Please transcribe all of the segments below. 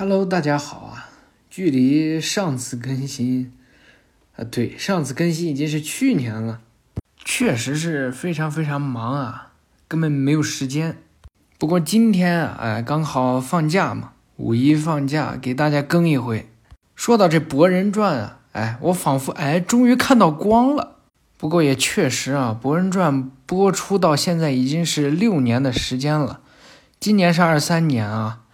Hello，大家好啊！距离上次更新，啊，对，上次更新已经是去年了，确实是非常非常忙啊，根本没有时间。不过今天啊，哎，刚好放假嘛，五一放假，给大家更一回。说到这《博人传》啊，哎，我仿佛哎，终于看到光了。不过也确实啊，《博人传》播出到现在已经是六年的时间了，今年是二三年啊。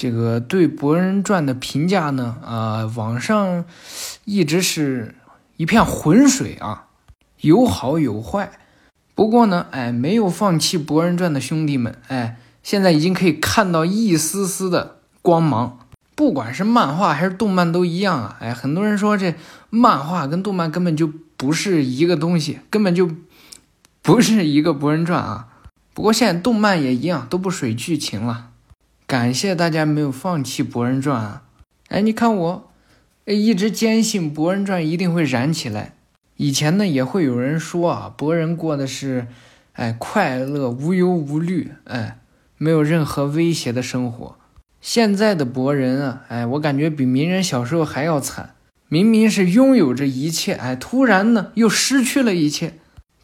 这个对《博人传》的评价呢，啊，网上一直是一片浑水啊，有好有坏。不过呢，哎，没有放弃《博人传》的兄弟们，哎，现在已经可以看到一丝丝的光芒。不管是漫画还是动漫都一样啊，哎，很多人说这漫画跟动漫根本就不是一个东西，根本就不是一个《博人传》啊。不过现在动漫也一样，都不水剧情了。感谢大家没有放弃《博人传》啊！哎，你看我，一直坚信《博人传》一定会燃起来。以前呢，也会有人说啊，博人过的是，哎，快乐无忧无虑，哎，没有任何威胁的生活。现在的博人啊，哎，我感觉比鸣人小时候还要惨。明明是拥有着一切，哎，突然呢又失去了一切。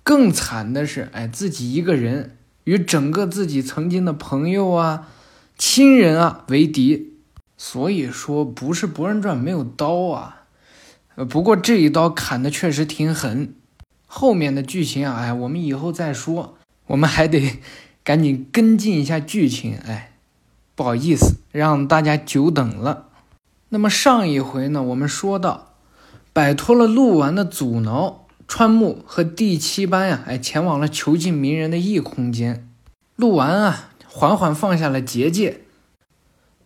更惨的是，哎，自己一个人与整个自己曾经的朋友啊。亲人啊为敌，所以说不是《博人传》没有刀啊，呃，不过这一刀砍的确实挺狠。后面的剧情啊，哎，我们以后再说，我们还得赶紧跟进一下剧情。哎，不好意思，让大家久等了。那么上一回呢，我们说到，摆脱了鹿丸的阻挠，川木和第七班呀，哎，前往了囚禁鸣人的异空间。鹿丸啊。缓缓放下了结界。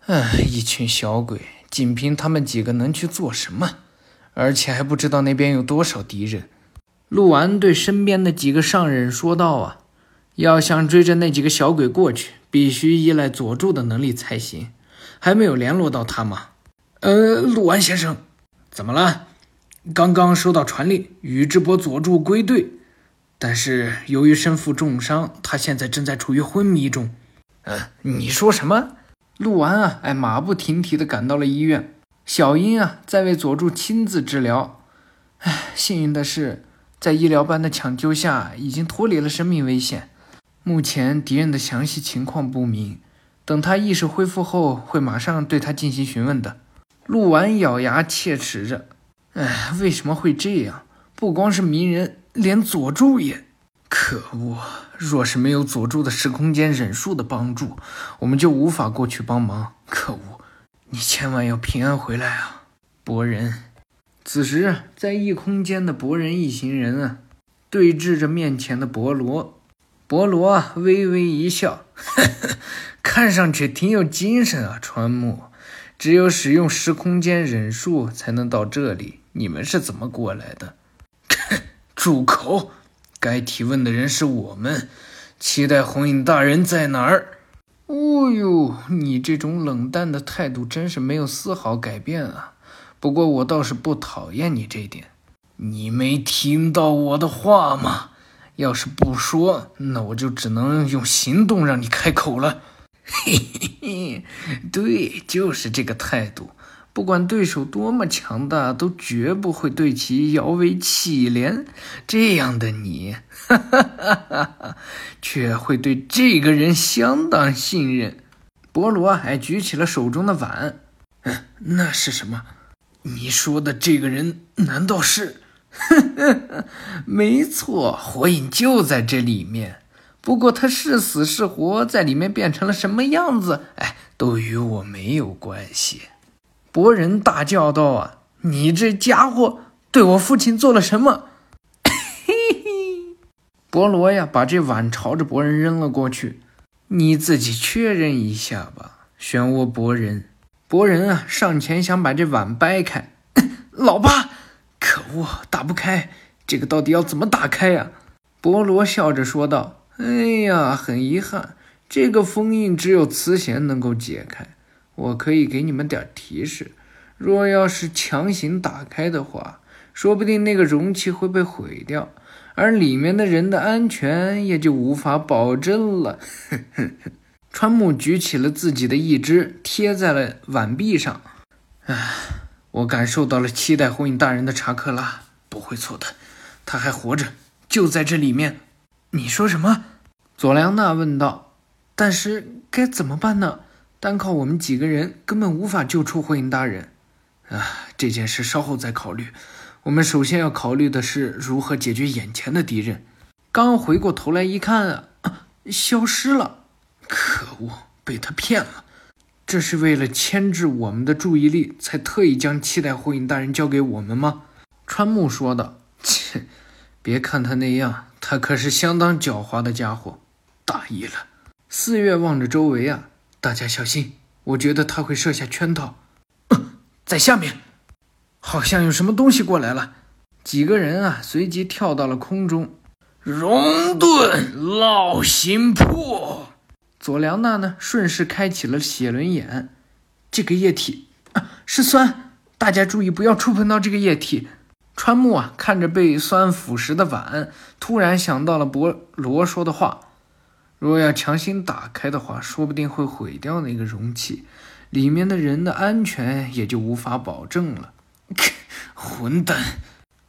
唉，一群小鬼，仅凭他们几个能去做什么？而且还不知道那边有多少敌人。陆丸对身边的几个上人说道：“啊，要想追着那几个小鬼过去，必须依赖佐助的能力才行。还没有联络到他吗？”“呃，陆丸先生，怎么了？刚刚收到传令，宇智波佐助归队，但是由于身负重伤，他现在正在处于昏迷中。”你说什么？陆丸啊，哎，马不停蹄地赶到了医院。小樱啊，在为佐助亲自治疗。哎，幸运的是，在医疗班的抢救下，已经脱离了生命危险。目前敌人的详细情况不明，等他意识恢复后，会马上对他进行询问的。陆丸咬牙切齿着，哎，为什么会这样？不光是鸣人，连佐助也。可恶！若是没有佐助的时空间忍术的帮助，我们就无法过去帮忙。可恶！你千万要平安回来啊，博人！此时，在异空间的博人一行人啊，对峙着面前的博罗。博罗微微一笑，呵呵，看上去挺有精神啊。川木，只有使用时空间忍术才能到这里，你们是怎么过来的？住口！该提问的人是我们，期待红影大人在哪儿？哦呦，你这种冷淡的态度真是没有丝毫改变啊！不过我倒是不讨厌你这点。你没听到我的话吗？要是不说，那我就只能用行动让你开口了。嘿嘿嘿，对，就是这个态度。不管对手多么强大，都绝不会对其摇尾乞怜。这样的你，哈哈哈哈哈，却会对这个人相当信任。博罗还举起了手中的碗，嗯，那是什么？你说的这个人难道是？没错，火影就在这里面。不过他是死是活，在里面变成了什么样子，哎，都与我没有关系。博人大叫道：“啊，你这家伙对我父亲做了什么？”嘿嘿，博罗呀，把这碗朝着博人扔了过去。你自己确认一下吧，漩涡博人。博人啊，上前想把这碗掰开。老爸，可恶，打不开，这个到底要怎么打开呀？博罗笑着说道：“哎呀，很遗憾，这个封印只有慈弦能够解开。”我可以给你们点提示，若要是强行打开的话，说不定那个容器会被毁掉，而里面的人的安全也就无法保证了。川木举起了自己的一只，贴在了碗壁上。唉，我感受到了七代火影大人的查克拉，不会错的，他还活着，就在这里面。你说什么？佐良娜问道。但是该怎么办呢？单靠我们几个人根本无法救出火影大人。啊，这件事稍后再考虑。我们首先要考虑的是如何解决眼前的敌人。刚回过头来一看，啊，消失了！可恶，被他骗了。这是为了牵制我们的注意力，才特意将七代火影大人交给我们吗？川木说道。切，别看他那样，他可是相当狡猾的家伙。大意了。四月望着周围啊，大家小心，我觉得他会设下圈套。在下面，好像有什么东西过来了。几个人啊，随即跳到了空中。熔遁烙心魄。佐良娜呢，顺势开启了写轮眼。这个液体啊，是酸，大家注意不要触碰到这个液体。川木啊，看着被酸腐蚀的碗，突然想到了博罗说的话：若要强行打开的话，说不定会毁掉那个容器，里面的人的安全也就无法保证了。混蛋！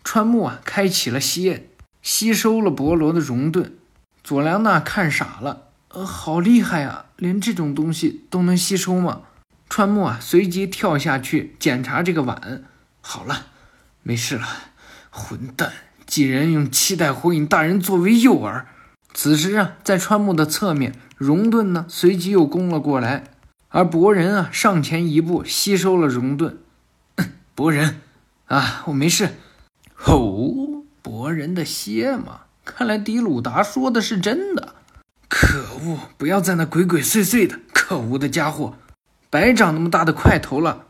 川木啊，开启了吸。吸收了博罗的熔盾，佐良娜看傻了，呃，好厉害啊！连这种东西都能吸收吗？川木啊，随即跳下去检查这个碗。好了，没事了。混蛋，竟然用七代火影大人作为诱饵！此时啊，在川木的侧面，熔盾呢随即又攻了过来，而博人啊上前一步吸收了熔盾。博人，啊，我没事。吼！博人的蝎嘛？看来迪鲁达说的是真的。可恶！不要在那鬼鬼祟祟的！可恶的家伙，白长那么大的块头了！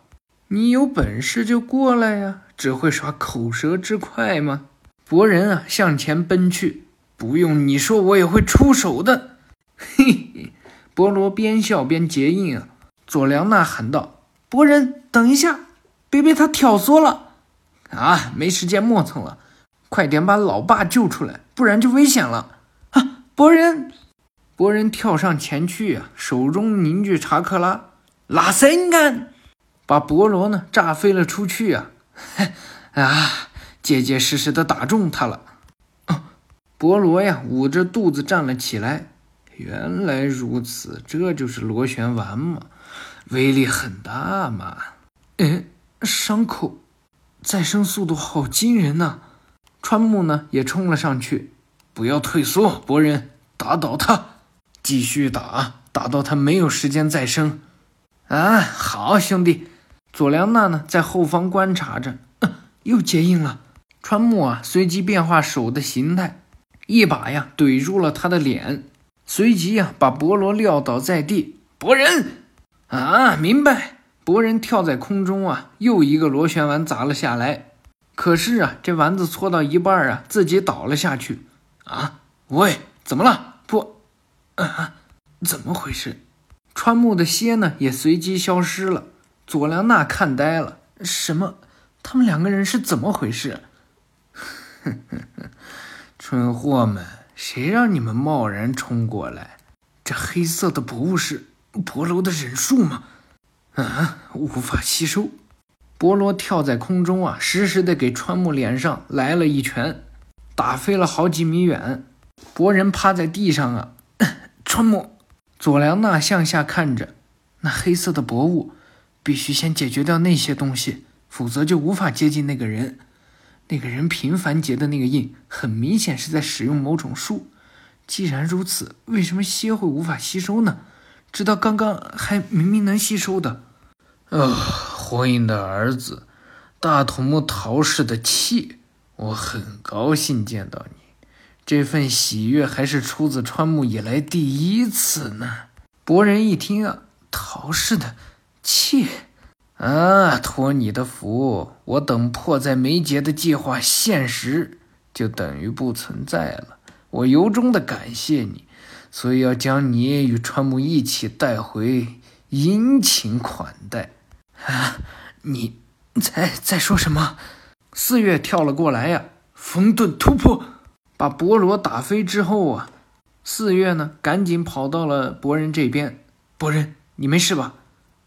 你有本事就过来呀！只会耍口舌之快吗？博人啊，向前奔去。不用你说，我也会出手的。嘿嘿，博罗边笑边结印啊。佐良娜喊道：“博人，等一下，别被他挑唆了！啊，没时间磨蹭了。”快点把老爸救出来，不然就危险了！啊，博人，博人跳上前去啊，手中凝聚查克拉，拉森干，把博罗呢炸飞了出去啊！啊，结结实实的打中他了。博罗呀，捂着肚子站了起来。原来如此，这就是螺旋丸嘛，威力很大嘛。哎，伤口再生速度好惊人呐！川木呢也冲了上去，不要退缩，博人，打倒他，继续打，打到他没有时间再生。啊，好兄弟！佐良娜呢在后方观察着，又结印了。川木啊随即变化手的形态，一把呀怼住了他的脸，随即呀把博罗撂倒在地。博人，啊，明白。博人跳在空中啊，又一个螺旋丸砸了下来。可是啊，这丸子搓到一半啊，自己倒了下去。啊，喂，怎么了？不，啊，怎么回事？川木的蝎呢也随即消失了。佐良娜看呆了，什么？他们两个人是怎么回事？哼哼哼，蠢货们，谁让你们贸然冲过来？这黑色的薄雾是博罗的忍术吗？啊，无法吸收。博罗跳在空中啊，实时的给川木脸上来了一拳，打飞了好几米远。博人趴在地上啊，川木，佐良娜向下看着，那黑色的薄雾，必须先解决掉那些东西，否则就无法接近那个人。那个人频繁结的那个印，很明显是在使用某种术。既然如此，为什么蝎会无法吸收呢？直到刚刚还明明能吸收的，啊。火影的儿子，大土木桃氏的气，我很高兴见到你。这份喜悦还是出自川木以来第一次呢。博人一听啊，桃氏的气啊，托你的福，我等迫在眉睫的计划现实，就等于不存在了。我由衷的感谢你，所以要将你与川木一起带回，殷勤款待。啊！你在在说什么？四月跳了过来呀，风遁突破，把博罗打飞之后啊，四月呢赶紧跑到了博人这边。博人，你没事吧？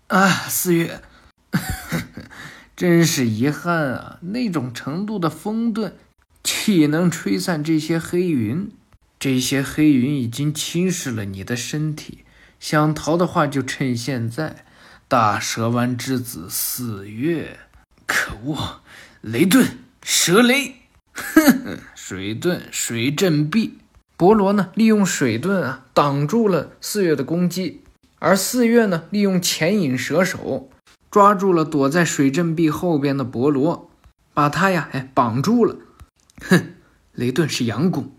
啊，四月，真是遗憾啊！那种程度的风遁，岂能吹散这些黑云？这些黑云已经侵蚀了你的身体，想逃的话就趁现在。大蛇丸之子四月，可恶！雷遁，蛇雷，哼 哼水遁，水震壁。博罗呢，利用水遁啊，挡住了四月的攻击，而四月呢，利用潜影蛇手。抓住了躲在水阵壁后边的博罗，把他呀，哎，绑住了。哼，雷顿是阳弓，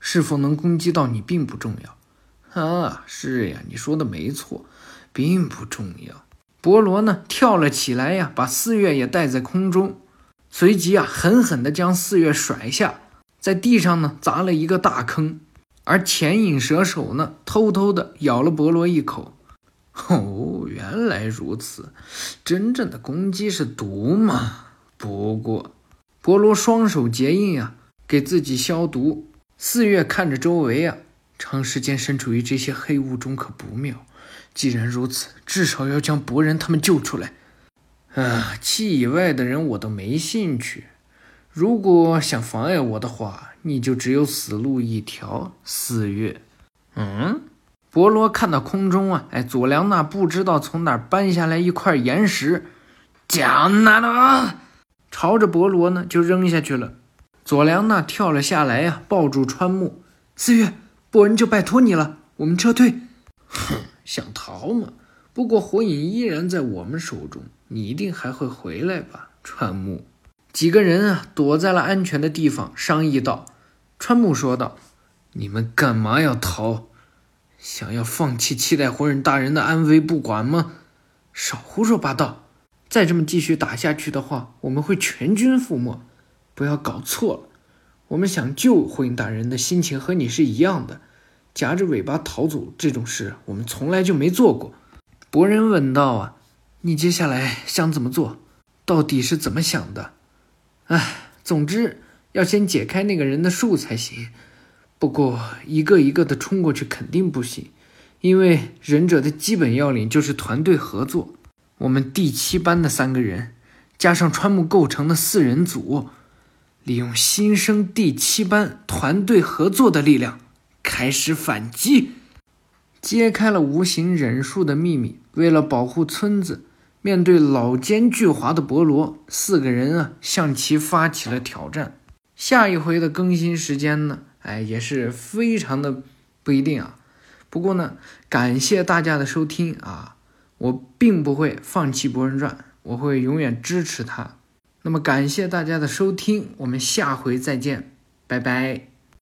是否能攻击到你并不重要。啊，是呀，你说的没错，并不重要。博罗呢，跳了起来呀，把四月也带在空中，随即啊，狠狠地将四月甩下，在地上呢砸了一个大坑。而潜影蛇手呢，偷偷地咬了博罗一口。哦，原来如此，真正的攻击是毒吗？不过，博罗双手结印啊，给自己消毒。四月看着周围啊，长时间身处于这些黑雾中可不妙。既然如此，至少要将博人他们救出来。啊，气以外的人我都没兴趣。如果想妨碍我的话，你就只有死路一条。四月，嗯。博罗看到空中啊，哎，佐良娜不知道从哪儿搬下来一块岩石，将那的朝着博罗呢就扔下去了。佐良娜跳了下来呀，抱住川木四月，博人就拜托你了，我们撤退。哼，想逃吗？不过火影依然在我们手中，你一定还会回来吧？川木几个人啊，躲在了安全的地方，商议道。川木说道：“你们干嘛要逃？”想要放弃期待火影大人的安危不管吗？少胡说八道！再这么继续打下去的话，我们会全军覆没。不要搞错了，我们想救火影大人的心情和你是一样的。夹着尾巴逃走这种事，我们从来就没做过。博人问道：“啊，你接下来想怎么做？到底是怎么想的？”哎，总之要先解开那个人的术才行。不过，一个一个的冲过去肯定不行，因为忍者的基本要领就是团队合作。我们第七班的三个人，加上川木构成的四人组，利用新生第七班团队合作的力量，开始反击，揭开了无形忍术的秘密。为了保护村子，面对老奸巨猾的博罗，四个人啊，向其发起了挑战。下一回的更新时间呢？哎，也是非常的不一定啊。不过呢，感谢大家的收听啊，我并不会放弃《博人传》，我会永远支持他。那么感谢大家的收听，我们下回再见，拜拜。